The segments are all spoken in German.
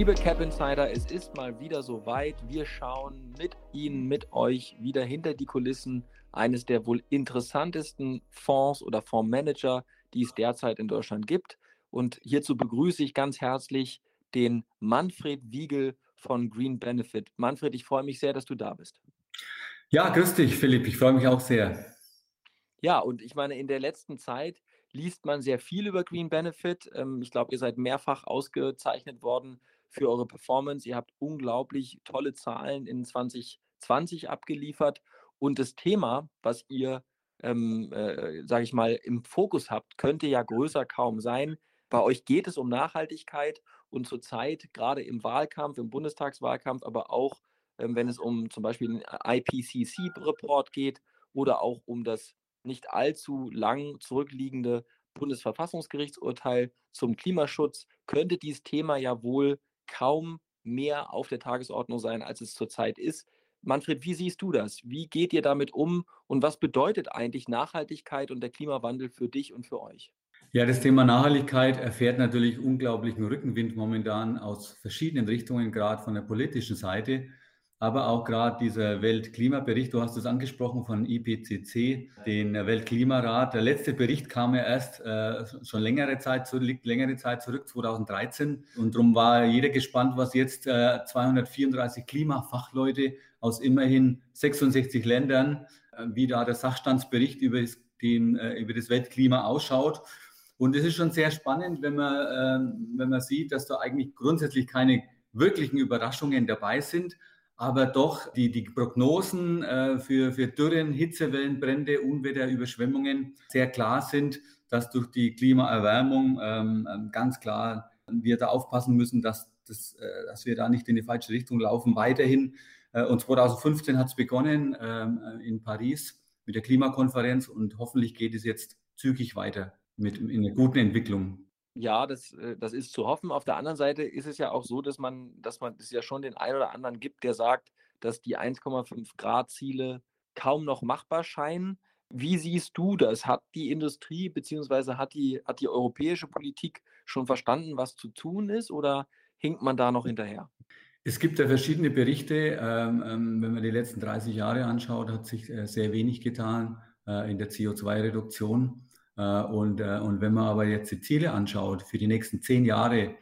Liebe Cap Insider, es ist mal wieder soweit. Wir schauen mit Ihnen, mit euch wieder hinter die Kulissen eines der wohl interessantesten Fonds oder Fondsmanager, die es derzeit in Deutschland gibt. Und hierzu begrüße ich ganz herzlich den Manfred Wiegel von Green Benefit. Manfred, ich freue mich sehr, dass du da bist. Ja, grüß dich, Philipp. Ich freue mich auch sehr. Ja, und ich meine, in der letzten Zeit liest man sehr viel über Green Benefit. Ähm, ich glaube, ihr seid mehrfach ausgezeichnet worden für eure Performance. Ihr habt unglaublich tolle Zahlen in 2020 abgeliefert. Und das Thema, was ihr, ähm, äh, sage ich mal, im Fokus habt, könnte ja größer kaum sein. Bei euch geht es um Nachhaltigkeit und zurzeit gerade im Wahlkampf, im Bundestagswahlkampf, aber auch ähm, wenn es um zum Beispiel den IPCC-Report geht oder auch um das nicht allzu lang zurückliegende Bundesverfassungsgerichtsurteil zum Klimaschutz, könnte dieses Thema ja wohl kaum mehr auf der Tagesordnung sein, als es zurzeit ist. Manfred, wie siehst du das? Wie geht ihr damit um und was bedeutet eigentlich Nachhaltigkeit und der Klimawandel für dich und für euch? Ja, das Thema Nachhaltigkeit erfährt natürlich unglaublichen Rückenwind momentan aus verschiedenen Richtungen, gerade von der politischen Seite aber auch gerade dieser Weltklimabericht, du hast es angesprochen von IPCC, den Weltklimarat. Der letzte Bericht kam ja erst äh, schon längere Zeit zurück, liegt längere Zeit zurück, 2013. Und darum war jeder gespannt, was jetzt äh, 234 Klimafachleute aus immerhin 66 Ländern, äh, wie da der Sachstandsbericht über das, den, äh, über das Weltklima ausschaut. Und es ist schon sehr spannend, wenn man, äh, wenn man sieht, dass da eigentlich grundsätzlich keine wirklichen Überraschungen dabei sind aber doch die, die Prognosen äh, für, für Dürren, Hitzewellen, Brände, Unwetter, Überschwemmungen sehr klar sind, dass durch die Klimaerwärmung ähm, ähm, ganz klar wir da aufpassen müssen, dass, das, äh, dass wir da nicht in die falsche Richtung laufen. Weiterhin, äh, und 2015 hat es begonnen ähm, äh, in Paris mit der Klimakonferenz und hoffentlich geht es jetzt zügig weiter mit in einer guten Entwicklung. Ja, das, äh, das ist zu hoffen. Auf der anderen Seite ist es ja auch so, dass man, dass man es ja schon den einen oder anderen gibt, der sagt, dass die 1,5 Grad Ziele kaum noch machbar scheinen. Wie siehst du das? Hat die Industrie bzw. Hat die, hat die europäische Politik schon verstanden, was zu tun ist oder hinkt man da noch hinterher? Es gibt ja verschiedene Berichte. Ähm, ähm, wenn man die letzten 30 Jahre anschaut, hat sich äh, sehr wenig getan äh, in der CO2-Reduktion. Äh, und, äh, und wenn man aber jetzt die Ziele anschaut für die nächsten zehn Jahre,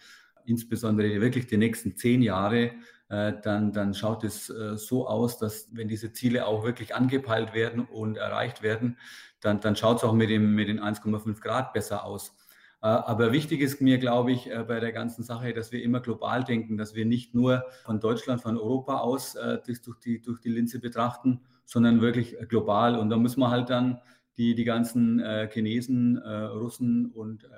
insbesondere wirklich die nächsten zehn Jahre, äh, dann, dann schaut es so aus, dass wenn diese Ziele auch wirklich angepeilt werden und erreicht werden, dann, dann schaut es auch mit, dem, mit den 1,5 Grad besser aus. Aber wichtig ist mir, glaube ich, bei der ganzen Sache, dass wir immer global denken, dass wir nicht nur von Deutschland, von Europa aus das durch die, durch die Linse betrachten, sondern wirklich global. Und da müssen wir halt dann die die ganzen äh, Chinesen, äh, Russen und, äh,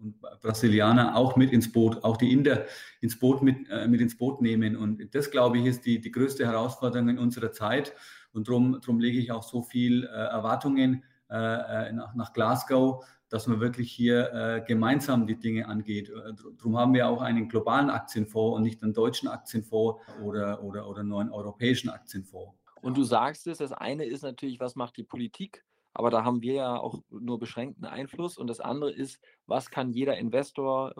und Brasilianer auch mit ins Boot, auch die Inder ins Boot mit, äh, mit ins Boot nehmen. Und das, glaube ich, ist die, die größte Herausforderung in unserer Zeit. Und darum drum lege ich auch so viel äh, Erwartungen äh, nach, nach Glasgow, dass man wirklich hier gemeinsam die Dinge angeht. Darum haben wir auch einen globalen Aktienfonds und nicht einen deutschen Aktienfonds oder, oder, oder nur einen europäischen Aktienfonds. Und du sagst es, das eine ist natürlich, was macht die Politik? Aber da haben wir ja auch nur beschränkten Einfluss. Und das andere ist, was kann jeder Investor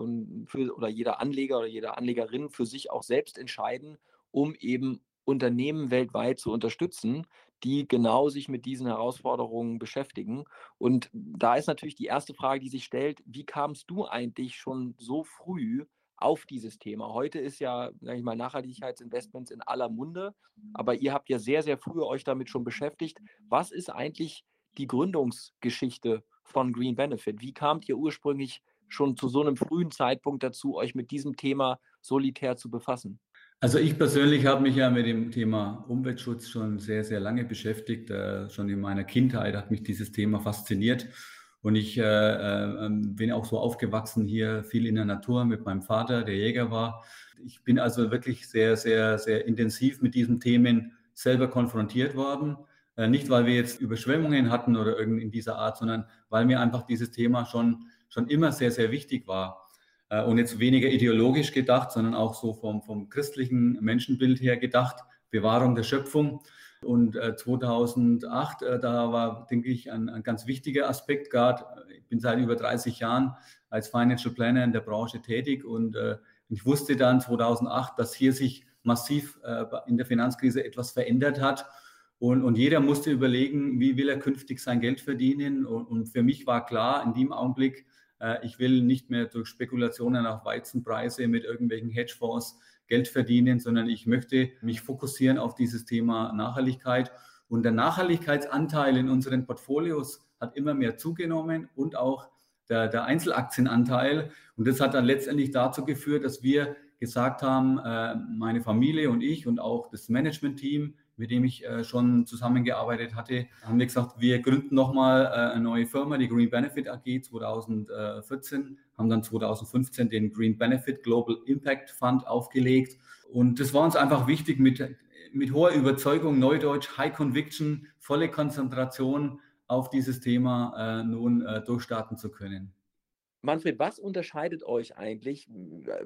für, oder jeder Anleger oder jede Anlegerin für sich auch selbst entscheiden, um eben Unternehmen weltweit zu unterstützen, die genau sich mit diesen Herausforderungen beschäftigen. Und da ist natürlich die erste Frage, die sich stellt, wie kamst du eigentlich schon so früh auf dieses Thema? Heute ist ja, sage ich mal, Nachhaltigkeitsinvestments in aller Munde, aber ihr habt ja sehr, sehr früh euch damit schon beschäftigt. Was ist eigentlich die Gründungsgeschichte von Green Benefit? Wie kamt ihr ursprünglich schon zu so einem frühen Zeitpunkt dazu, euch mit diesem Thema solitär zu befassen? Also ich persönlich habe mich ja mit dem Thema Umweltschutz schon sehr, sehr lange beschäftigt. Äh, schon in meiner Kindheit hat mich dieses Thema fasziniert. Und ich äh, äh, bin auch so aufgewachsen hier viel in der Natur mit meinem Vater, der Jäger war. Ich bin also wirklich sehr, sehr, sehr intensiv mit diesen Themen selber konfrontiert worden. Äh, nicht, weil wir jetzt Überschwemmungen hatten oder irgend in dieser Art, sondern weil mir einfach dieses Thema schon, schon immer sehr, sehr wichtig war. Äh, und jetzt weniger ideologisch gedacht, sondern auch so vom, vom christlichen Menschenbild her gedacht, Bewahrung der Schöpfung. Und 2008, äh, da war, denke ich, ein, ein ganz wichtiger Aspekt gerade. Ich bin seit über 30 Jahren als Financial Planner in der Branche tätig und ich wusste dann 2008, dass hier sich massiv in der Finanzkrise etwas verändert hat. Und, und jeder musste überlegen, wie will er künftig sein Geld verdienen. Und, und für mich war klar in dem Augenblick, äh, ich will nicht mehr durch Spekulationen auf Weizenpreise mit irgendwelchen Hedgefonds Geld verdienen, sondern ich möchte mich fokussieren auf dieses Thema Nachhaltigkeit. Und der Nachhaltigkeitsanteil in unseren Portfolios hat immer mehr zugenommen und auch der, der Einzelaktienanteil. Und das hat dann letztendlich dazu geführt, dass wir gesagt haben, äh, meine Familie und ich und auch das Management-Team, mit dem ich äh, schon zusammengearbeitet hatte, haben wir gesagt, wir gründen nochmal äh, eine neue Firma, die Green Benefit AG 2014, haben dann 2015 den Green Benefit Global Impact Fund aufgelegt. Und das war uns einfach wichtig, mit, mit hoher Überzeugung, Neudeutsch, High Conviction, volle Konzentration auf dieses Thema äh, nun äh, durchstarten zu können. Manfred, was unterscheidet euch eigentlich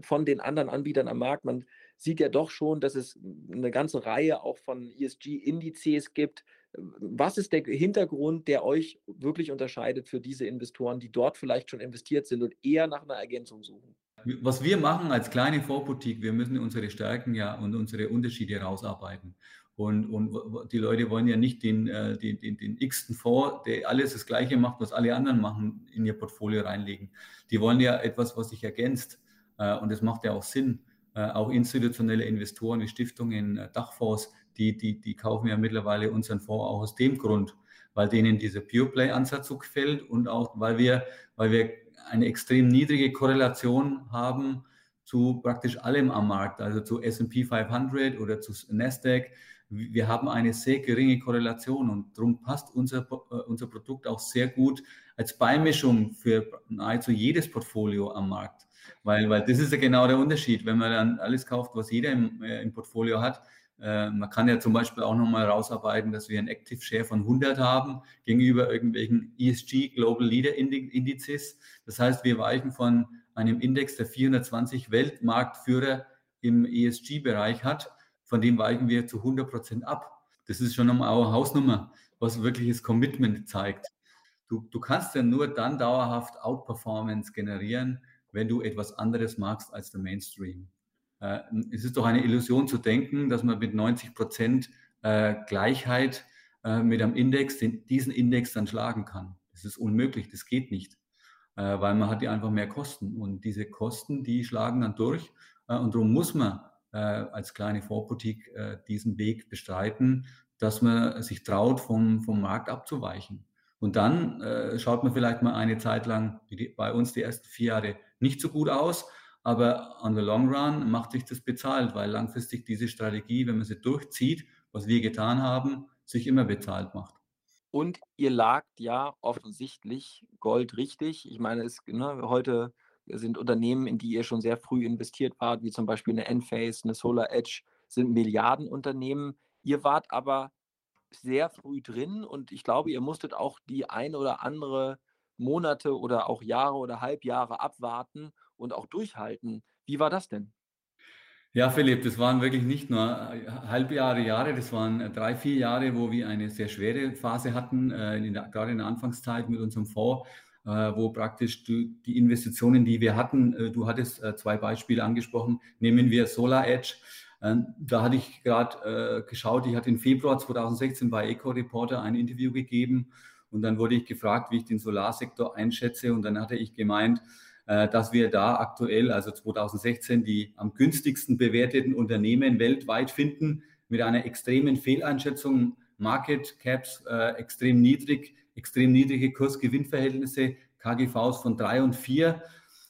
von den anderen Anbietern am Markt? Man sieht ja doch schon, dass es eine ganze Reihe auch von ESG-Indizes gibt. Was ist der Hintergrund, der euch wirklich unterscheidet für diese Investoren, die dort vielleicht schon investiert sind und eher nach einer Ergänzung suchen? Was wir machen als kleine Vorboutique, wir müssen unsere Stärken ja und unsere Unterschiede herausarbeiten. Und, und die Leute wollen ja nicht den, äh, den, den, den x-ten Fonds, der alles das Gleiche macht, was alle anderen machen, in ihr Portfolio reinlegen. Die wollen ja etwas, was sich ergänzt. Äh, und das macht ja auch Sinn. Äh, auch institutionelle Investoren wie Stiftungen, Dachfonds, die, die, die kaufen ja mittlerweile unseren Fonds auch aus dem Grund, weil denen dieser Pure Play-Ansatz so gefällt und auch, weil wir, weil wir eine extrem niedrige Korrelation haben zu praktisch allem am Markt, also zu S&P 500 oder zu Nasdaq wir haben eine sehr geringe Korrelation und darum passt unser, äh, unser Produkt auch sehr gut als Beimischung für nahezu jedes Portfolio am Markt. Weil, weil das ist ja genau der Unterschied, wenn man dann alles kauft, was jeder im, äh, im Portfolio hat. Äh, man kann ja zum Beispiel auch nochmal rausarbeiten, dass wir einen Active Share von 100 haben gegenüber irgendwelchen ESG Global Leader Indizes. Das heißt, wir weichen von einem Index der 420 Weltmarktführer im ESG-Bereich hat von dem weichen wir zu 100 Prozent ab. Das ist schon einmal eine Hausnummer, was wirkliches Commitment zeigt. Du, du kannst ja nur dann dauerhaft Outperformance generieren, wenn du etwas anderes magst als der Mainstream. Äh, es ist doch eine Illusion zu denken, dass man mit 90 Prozent äh, Gleichheit äh, mit einem Index den, diesen Index dann schlagen kann. Das ist unmöglich, das geht nicht, äh, weil man hat ja einfach mehr Kosten und diese Kosten, die schlagen dann durch äh, und darum muss man äh, als kleine Vorboutique diesen Weg bestreiten, dass man sich traut, vom, vom Markt abzuweichen. Und dann äh, schaut man vielleicht mal eine Zeit lang, die, bei uns die ersten vier Jahre, nicht so gut aus, aber on the long run macht sich das bezahlt, weil langfristig diese Strategie, wenn man sie durchzieht, was wir getan haben, sich immer bezahlt macht. Und ihr lagt ja offensichtlich Gold richtig. Ich meine, es, ne, heute sind Unternehmen, in die ihr schon sehr früh investiert wart, wie zum Beispiel eine Enphase, eine Solar Edge, sind Milliardenunternehmen. Ihr wart aber sehr früh drin und ich glaube, ihr musstet auch die ein oder andere Monate oder auch Jahre oder Halbjahre abwarten und auch durchhalten. Wie war das denn? Ja, Philipp, das waren wirklich nicht nur äh, Halbjahre, Jahre, das waren äh, drei, vier Jahre, wo wir eine sehr schwere Phase hatten, äh, in der, gerade in der Anfangszeit mit unserem Fonds wo praktisch die, Investitionen, die wir hatten, du hattest zwei Beispiele angesprochen, nehmen wir Solar Edge. Da hatte ich gerade geschaut, ich hatte im Februar 2016 bei Eco Reporter ein Interview gegeben und dann wurde ich gefragt, wie ich den Solarsektor einschätze und dann hatte ich gemeint, dass wir da aktuell, also 2016, die am günstigsten bewerteten Unternehmen weltweit finden, mit einer extremen Fehleinschätzung, Market Caps äh, extrem niedrig, extrem niedrige Kurs-Gewinn-Verhältnisse, KGVs von drei und vier,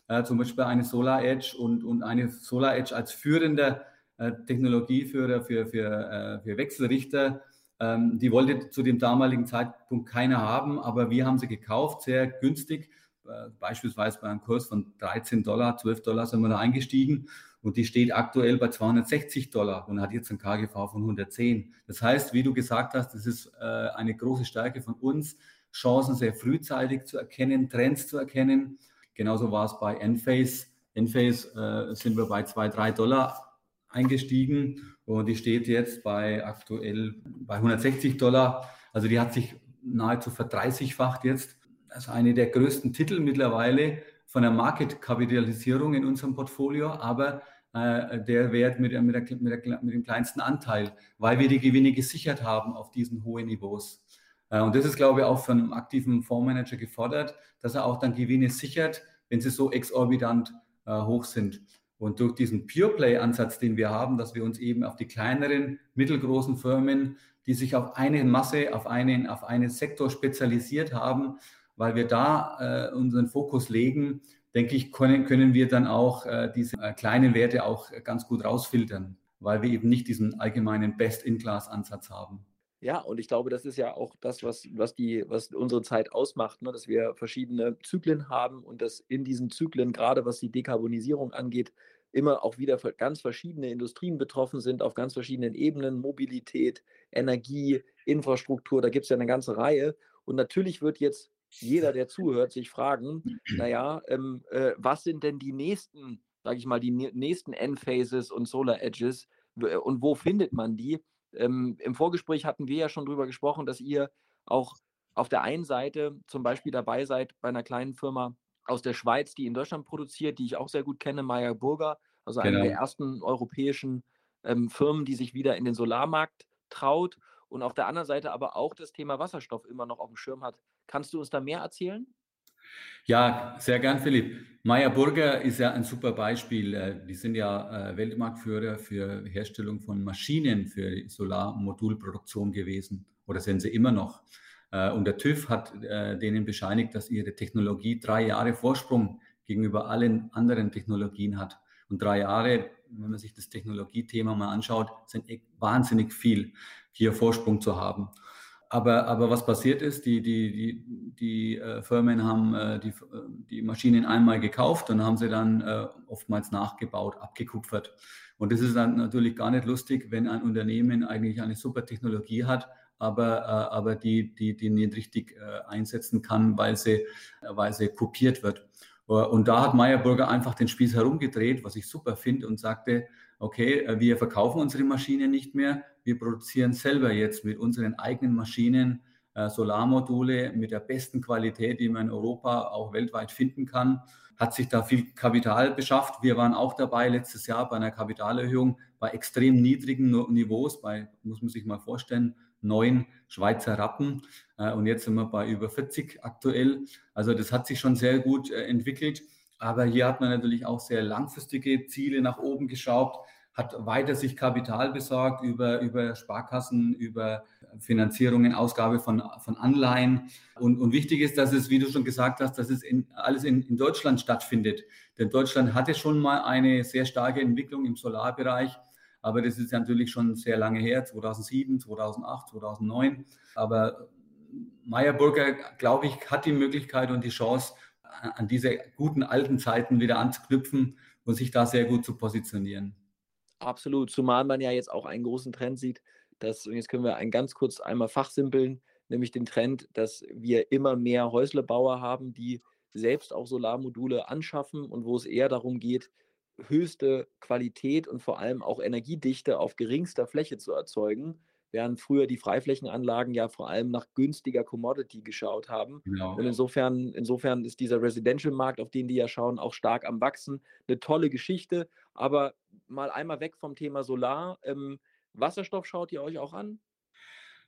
äh, zum Beispiel eine Solar Edge und, und eine Solar Edge als führender äh, Technologieführer für, für, äh, für Wechselrichter. Ähm, die wollte zu dem damaligen Zeitpunkt keiner haben, aber wir haben sie gekauft, sehr günstig. Äh, beispielsweise bei einem Kurs von 13 Dollar, 12 Dollar sind wir da eingestiegen und die steht aktuell bei 260 Dollar und hat jetzt ein KGV von 110. Das heißt, wie du gesagt hast, das ist äh, eine große Stärke von uns, Chancen sehr frühzeitig zu erkennen, Trends zu erkennen. Genauso war es bei Enphase. Enphase äh, sind wir bei 2, 3 Dollar eingestiegen und die steht jetzt bei aktuell bei 160 Dollar. Also die hat sich nahezu verdreißigfacht jetzt. Das ist eine der größten Titel mittlerweile von der Marketkapitalisierung in unserem Portfolio, aber äh, der Wert mit, mit, der, mit, der, mit dem kleinsten Anteil, weil wir die Gewinne gesichert haben auf diesen hohen Niveaus. Äh, und das ist, glaube ich, auch von einem aktiven Fondsmanager gefordert, dass er auch dann Gewinne sichert, wenn sie so exorbitant äh, hoch sind. Und durch diesen Pure Play-Ansatz, den wir haben, dass wir uns eben auf die kleineren, mittelgroßen Firmen, die sich auf eine Masse, auf einen, auf einen Sektor spezialisiert haben, weil wir da äh, unseren Fokus legen, denke ich, können, können wir dann auch äh, diese äh, kleinen Werte auch ganz gut rausfiltern, weil wir eben nicht diesen allgemeinen Best-in-Class-Ansatz haben. Ja, und ich glaube, das ist ja auch das, was, was, die, was unsere Zeit ausmacht, ne? dass wir verschiedene Zyklen haben und dass in diesen Zyklen, gerade was die Dekarbonisierung angeht, immer auch wieder ganz verschiedene Industrien betroffen sind, auf ganz verschiedenen Ebenen, Mobilität, Energie, Infrastruktur, da gibt es ja eine ganze Reihe. Und natürlich wird jetzt jeder, der zuhört, sich fragen, naja, ähm, äh, was sind denn die nächsten, sage ich mal, die nächsten Endphases und Solar Edges und wo findet man die? Ähm, Im Vorgespräch hatten wir ja schon darüber gesprochen, dass ihr auch auf der einen Seite zum Beispiel dabei seid bei einer kleinen Firma aus der Schweiz, die in Deutschland produziert, die ich auch sehr gut kenne, Meyer Burger, also genau. eine der ersten europäischen ähm, Firmen, die sich wieder in den Solarmarkt traut und auf der anderen Seite aber auch das Thema Wasserstoff immer noch auf dem Schirm hat. Kannst du uns da mehr erzählen? Ja, sehr gern, Philipp. Meyer Burger ist ja ein super Beispiel. Äh, die sind ja äh, Weltmarktführer für Herstellung von Maschinen für Solarmodulproduktion gewesen oder sind sie immer noch. Äh, und der TÜV hat denen bescheinigt, dass ihre Technologie drei Jahre Vorsprung gegenüber allen anderen Technologien hat. Und drei Jahre, wenn man sich das Technologiethema mal anschaut, sind wahnsinnig viel, hier Vorsprung zu haben. Aber, aber was passiert ist, die, die, die, die äh, Firmen haben äh, die, die Maschinen einmal gekauft und haben sie dann äh, oftmals nachgebaut, abgekupfert. Und das ist dann natürlich gar nicht lustig, wenn ein Unternehmen eigentlich eine super Technologie hat, aber, äh, aber die, die, die nicht richtig äh, einsetzen kann, weil sie, weil sie kopiert wird. Und da hat Meyerburger einfach den Spieß herumgedreht, was ich super finde, und sagte, okay, äh, wir verkaufen unsere Maschinen nicht mehr, wir produzieren selber jetzt mit unseren eigenen Maschinen äh, Solarmodule mit der besten Qualität, die man in Europa auch weltweit finden kann. Hat sich da viel Kapital beschafft. Wir waren auch dabei letztes Jahr bei einer Kapitalerhöhung bei extrem niedrigen Niveaus, bei, muss man sich mal vorstellen, neun Schweizer Rappen. Äh, und jetzt sind wir bei über 40 aktuell. Also das hat sich schon sehr gut äh, entwickelt. Aber hier hat man natürlich auch sehr langfristige Ziele nach oben geschraubt, hat weiter sich Kapital besorgt über, über Sparkassen, über Finanzierungen, Ausgabe von, von Anleihen. Und, und wichtig ist, dass es, wie du schon gesagt hast, dass es in, alles in, in Deutschland stattfindet. Denn Deutschland hatte schon mal eine sehr starke Entwicklung im Solarbereich. Aber das ist natürlich schon sehr lange her, 2007, 2008, 2009. Aber Meyerburger, glaube ich, hat die Möglichkeit und die Chance, an diese guten alten Zeiten wieder anzuknüpfen und sich da sehr gut zu positionieren. Absolut, zumal man ja jetzt auch einen großen Trend sieht, dass, und jetzt können wir einen ganz kurz einmal fachsimpeln, nämlich den Trend, dass wir immer mehr Häuslebauer haben, die selbst auch Solarmodule anschaffen und wo es eher darum geht, höchste Qualität und vor allem auch Energiedichte auf geringster Fläche zu erzeugen während früher die Freiflächenanlagen ja vor allem nach günstiger Commodity geschaut haben. Genau. Und insofern, insofern ist dieser Residential-Markt, auf den die ja schauen, auch stark am Wachsen. Eine tolle Geschichte. Aber mal einmal weg vom Thema Solar. Ähm, Wasserstoff schaut ihr euch auch an?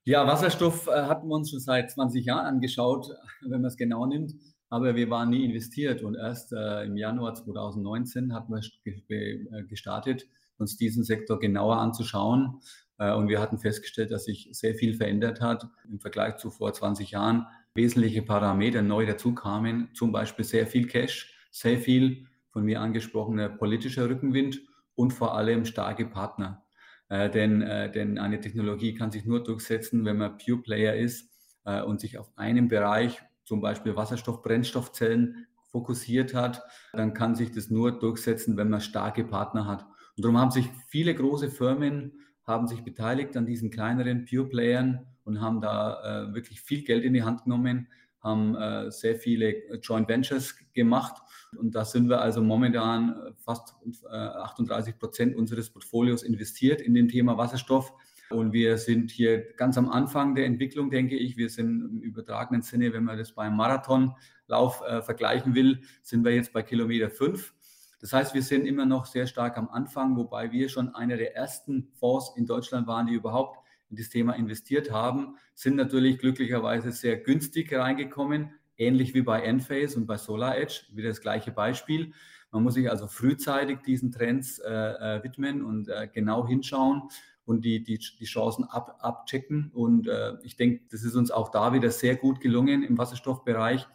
Ja, Wasserstoff äh, hatten wir uns schon seit 20 Jahren angeschaut, wenn man es genau nimmt. Aber wir waren nie investiert und erst äh, im Januar 2019 hatten wir äh, gestartet, uns diesen Sektor genauer anzuschauen. Äh, und wir hatten festgestellt, dass sich sehr viel verändert hat im Vergleich zu vor 20 Jahren. Wesentliche Parameter neu dazukamen, zum Beispiel sehr viel Cash, sehr viel von mir angesprochener politischer Rückenwind und vor allem starke Partner. Äh, denn, äh, denn eine Technologie kann sich nur durchsetzen, wenn man Pure Player ist äh, und sich auf einen Bereich, zum Beispiel Wasserstoff, Brennstoffzellen, fokussiert hat. Dann kann sich das nur durchsetzen, wenn man starke Partner hat. Und darum haben sich viele große Firmen haben sich beteiligt an diesen kleineren Pure-Playern und haben da äh, wirklich viel Geld in die Hand genommen, haben äh, sehr viele Joint Ventures gemacht und da sind wir also momentan äh, fast äh, 38 Prozent unseres Portfolios investiert in dem Thema Wasserstoff. Und wir sind hier ganz am Anfang der Entwicklung, denke ich. Wir sind im übertragenen Sinne, wenn man das beim Marathonlauf äh, vergleichen will, sind wir jetzt bei Kilometer 5. Das heißt, wir sind immer noch sehr stark am Anfang, wobei wir schon einer der ersten Fonds in Deutschland waren, die überhaupt in das Thema investiert haben, sind natürlich glücklicherweise sehr günstig reingekommen, ähnlich wie bei Enphase und bei SolarEdge, wieder das gleiche Beispiel. Man muss sich also frühzeitig diesen Trends äh, äh, widmen und äh, genau hinschauen und die, die, die Chancen ab, abchecken. Und äh, ich denke, das ist uns auch da wieder sehr gut gelungen im Wasserstoffbereich.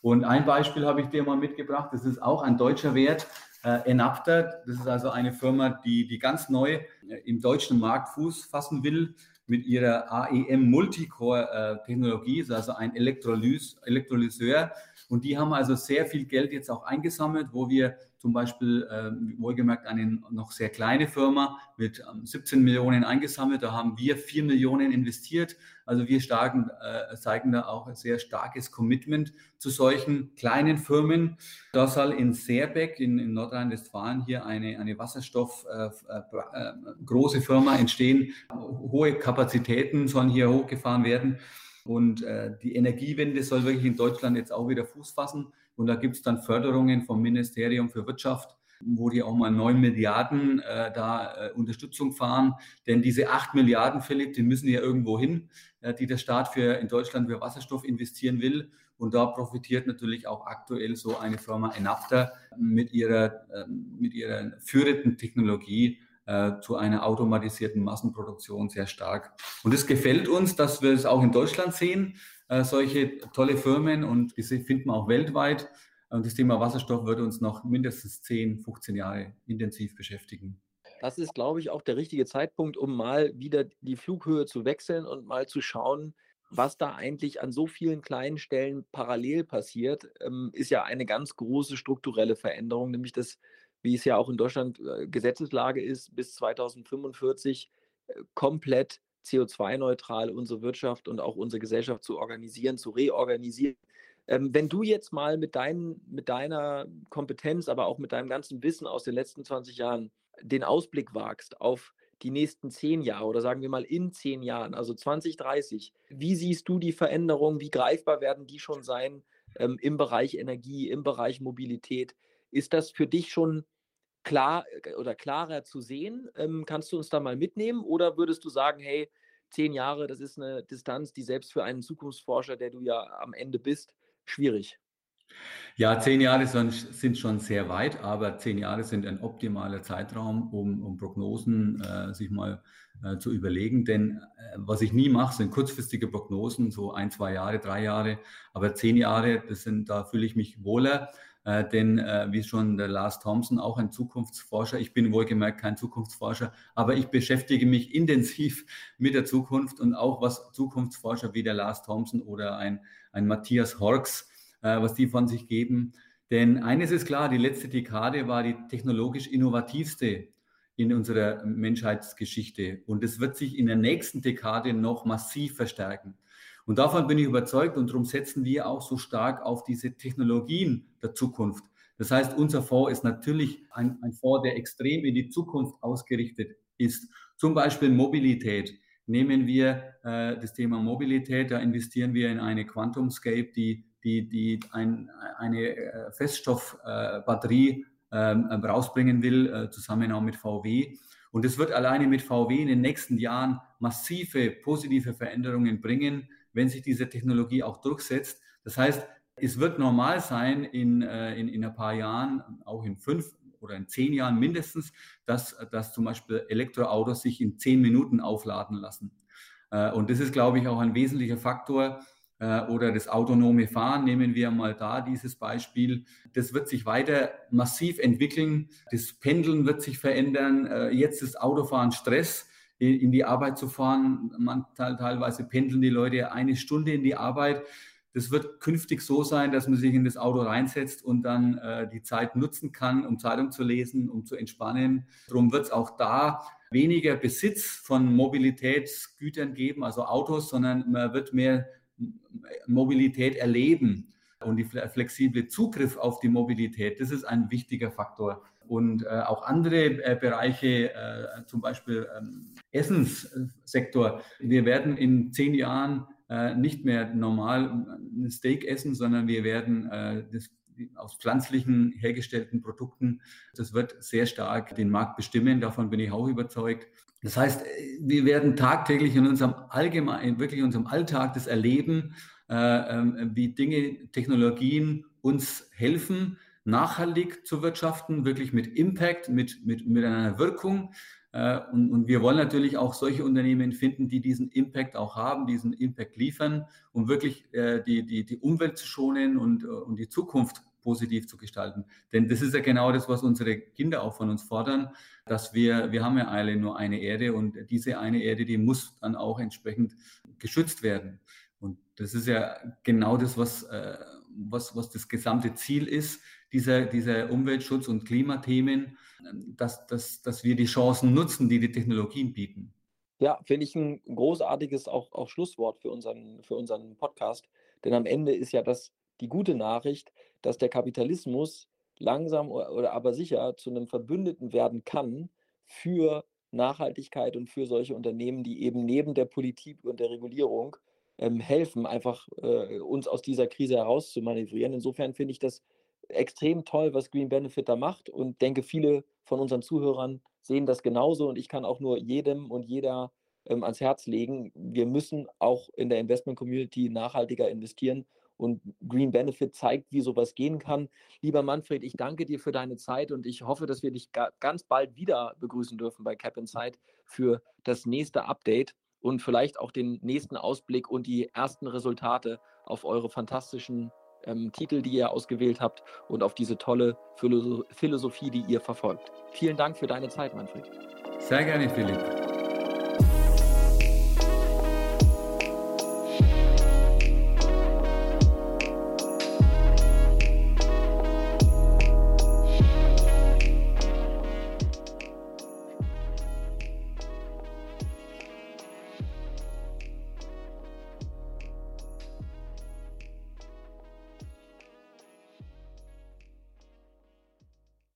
Und ein Beispiel habe ich dir mal mitgebracht, das ist auch ein deutscher Wert, äh, Enapter. Das ist also eine Firma, die, die ganz neu äh, im deutschen Markt Fuß fassen will mit ihrer AEM Multicore-Technologie, also ein Elektrolys, Elektrolyseur. Und die haben also sehr viel Geld jetzt auch eingesammelt, wo wir zum Beispiel, äh, wohlgemerkt, eine noch sehr kleine Firma mit ähm, 17 Millionen eingesammelt. Da haben wir 4 Millionen investiert. Also wir starken, äh, zeigen da auch ein sehr starkes Commitment zu solchen kleinen Firmen. Da soll in Seerbeck in, in Nordrhein-Westfalen hier eine, eine Wasserstoff äh, äh, große Firma entstehen. Hohe Kapazitäten sollen hier hochgefahren werden. Und äh, die Energiewende soll wirklich in Deutschland jetzt auch wieder Fuß fassen. Und da gibt es dann Förderungen vom Ministerium für Wirtschaft, wo die auch mal neun Milliarden äh, da äh, Unterstützung fahren. Denn diese acht Milliarden, Philipp, die müssen ja irgendwo hin, äh, die der Staat für in Deutschland für Wasserstoff investieren will. Und da profitiert natürlich auch aktuell so eine Firma Enapter mit ihrer, ähm, mit ihrer führenden Technologie äh, zu einer automatisierten Massenproduktion sehr stark. Und es gefällt uns, dass wir es auch in Deutschland sehen, solche tolle Firmen und diese finden wir auch weltweit. Und das Thema Wasserstoff wird uns noch mindestens 10, 15 Jahre intensiv beschäftigen. Das ist, glaube ich, auch der richtige Zeitpunkt, um mal wieder die Flughöhe zu wechseln und mal zu schauen, was da eigentlich an so vielen kleinen Stellen parallel passiert, ähm, ist ja eine ganz große strukturelle Veränderung, nämlich das wie es ja auch in Deutschland äh, Gesetzeslage ist, bis 2045 äh, komplett CO2-neutral unsere Wirtschaft und auch unsere Gesellschaft zu organisieren, zu reorganisieren. Ähm, wenn du jetzt mal mit, dein, mit deiner Kompetenz, aber auch mit deinem ganzen Wissen aus den letzten 20 Jahren den Ausblick wagst auf die nächsten zehn Jahre oder sagen wir mal in zehn Jahren, also 2030, wie siehst du die Veränderungen, wie greifbar werden die schon sein ähm, im Bereich Energie, im Bereich Mobilität? Ist das für dich schon klar äh, oder klarer zu sehen? Ähm, kannst du uns da mal mitnehmen oder würdest du sagen, hey, zehn Jahre, das ist eine Distanz, die selbst für einen Zukunftsforscher, der du ja am Ende bist, schwierig? Ja, zehn Jahre sind schon sehr weit, aber zehn Jahre sind ein optimaler Zeitraum, um, um Prognosen äh, sich mal äh, zu überlegen. Denn äh, was ich nie mache, sind kurzfristige Prognosen, so ein, zwei Jahre, drei Jahre. Aber zehn Jahre, das sind, da fühle ich mich wohler. Äh, denn äh, wie schon der Lars Thompson, auch ein Zukunftsforscher, ich bin wohlgemerkt kein Zukunftsforscher, aber ich beschäftige mich intensiv mit der Zukunft und auch was Zukunftsforscher wie der Lars Thompson oder ein, ein Matthias Horks, äh, was die von sich geben. Denn eines ist klar, die letzte Dekade war die technologisch innovativste in unserer Menschheitsgeschichte. Und es wird sich in der nächsten Dekade noch massiv verstärken. Und davon bin ich überzeugt und darum setzen wir auch so stark auf diese Technologien der Zukunft. Das heißt, unser Fonds ist natürlich ein, ein Fonds, der extrem in die Zukunft ausgerichtet ist. Zum Beispiel Mobilität. Nehmen wir äh, das Thema Mobilität, da investieren wir in eine QuantumScape, die, die, die ein, eine äh, Feststoffbatterie äh, ähm, rausbringen will, äh, zusammen auch mit VW. Und es wird alleine mit VW in den nächsten Jahren massive positive Veränderungen bringen, wenn sich diese Technologie auch durchsetzt. Das heißt, es wird normal sein in, äh, in, in ein paar Jahren, auch in fünf oder in zehn Jahren mindestens, dass, dass zum Beispiel Elektroautos sich in zehn Minuten aufladen lassen. Äh, und das ist, glaube ich, auch ein wesentlicher Faktor. Äh, oder das autonome Fahren, nehmen wir mal da dieses Beispiel. Das wird sich weiter massiv entwickeln. Das Pendeln wird sich verändern. Jetzt ist Autofahren Stress in die Arbeit zu fahren. Man, teilweise pendeln die Leute eine Stunde in die Arbeit. Das wird künftig so sein, dass man sich in das Auto reinsetzt und dann äh, die Zeit nutzen kann, um Zeitung zu lesen, um zu entspannen. Darum wird es auch da weniger Besitz von Mobilitätsgütern geben, also Autos, sondern man wird mehr Mobilität erleben. Und die flexible Zugriff auf die Mobilität, das ist ein wichtiger Faktor und äh, auch andere äh, Bereiche, äh, zum Beispiel ähm, Essenssektor. Wir werden in zehn Jahren äh, nicht mehr normal ein Steak essen, sondern wir werden äh, das aus pflanzlichen hergestellten Produkten. Das wird sehr stark den Markt bestimmen, davon bin ich auch überzeugt. Das heißt, wir werden tagtäglich in unserem allgemein, wirklich in unserem Alltag das erleben, äh, äh, wie Dinge, Technologien uns helfen, nachhaltig zu wirtschaften, wirklich mit Impact, mit, mit, mit einer Wirkung. Äh, und, und, wir wollen natürlich auch solche Unternehmen finden, die diesen Impact auch haben, diesen Impact liefern, um wirklich äh, die, die, die Umwelt zu schonen und, und die Zukunft positiv zu gestalten. Denn das ist ja genau das, was unsere Kinder auch von uns fordern, dass wir, wir haben ja alle nur eine Erde und diese eine Erde, die muss dann auch entsprechend geschützt werden. Und das ist ja genau das, was, äh, was, was das gesamte Ziel ist, dieser, dieser Umweltschutz- und Klimathemen, dass, dass, dass wir die Chancen nutzen, die die Technologien bieten. Ja, finde ich ein großartiges auch, auch Schlusswort für unseren, für unseren Podcast. Denn am Ende ist ja das die gute Nachricht, dass der Kapitalismus langsam oder aber sicher zu einem Verbündeten werden kann für Nachhaltigkeit und für solche Unternehmen, die eben neben der Politik und der Regulierung ähm, helfen, einfach äh, uns aus dieser Krise herauszumanövrieren. Insofern finde ich das extrem toll, was Green Benefit da macht und denke, viele von unseren Zuhörern sehen das genauso und ich kann auch nur jedem und jeder ähm, ans Herz legen, wir müssen auch in der Investment Community nachhaltiger investieren und Green Benefit zeigt, wie sowas gehen kann. Lieber Manfred, ich danke dir für deine Zeit und ich hoffe, dass wir dich ganz bald wieder begrüßen dürfen bei Cap Insight für das nächste Update und vielleicht auch den nächsten Ausblick und die ersten Resultate auf eure fantastischen ähm, Titel, die ihr ausgewählt habt und auf diese tolle Philosophie, die ihr verfolgt. Vielen Dank für deine Zeit, Manfred. Sehr gerne, Philipp.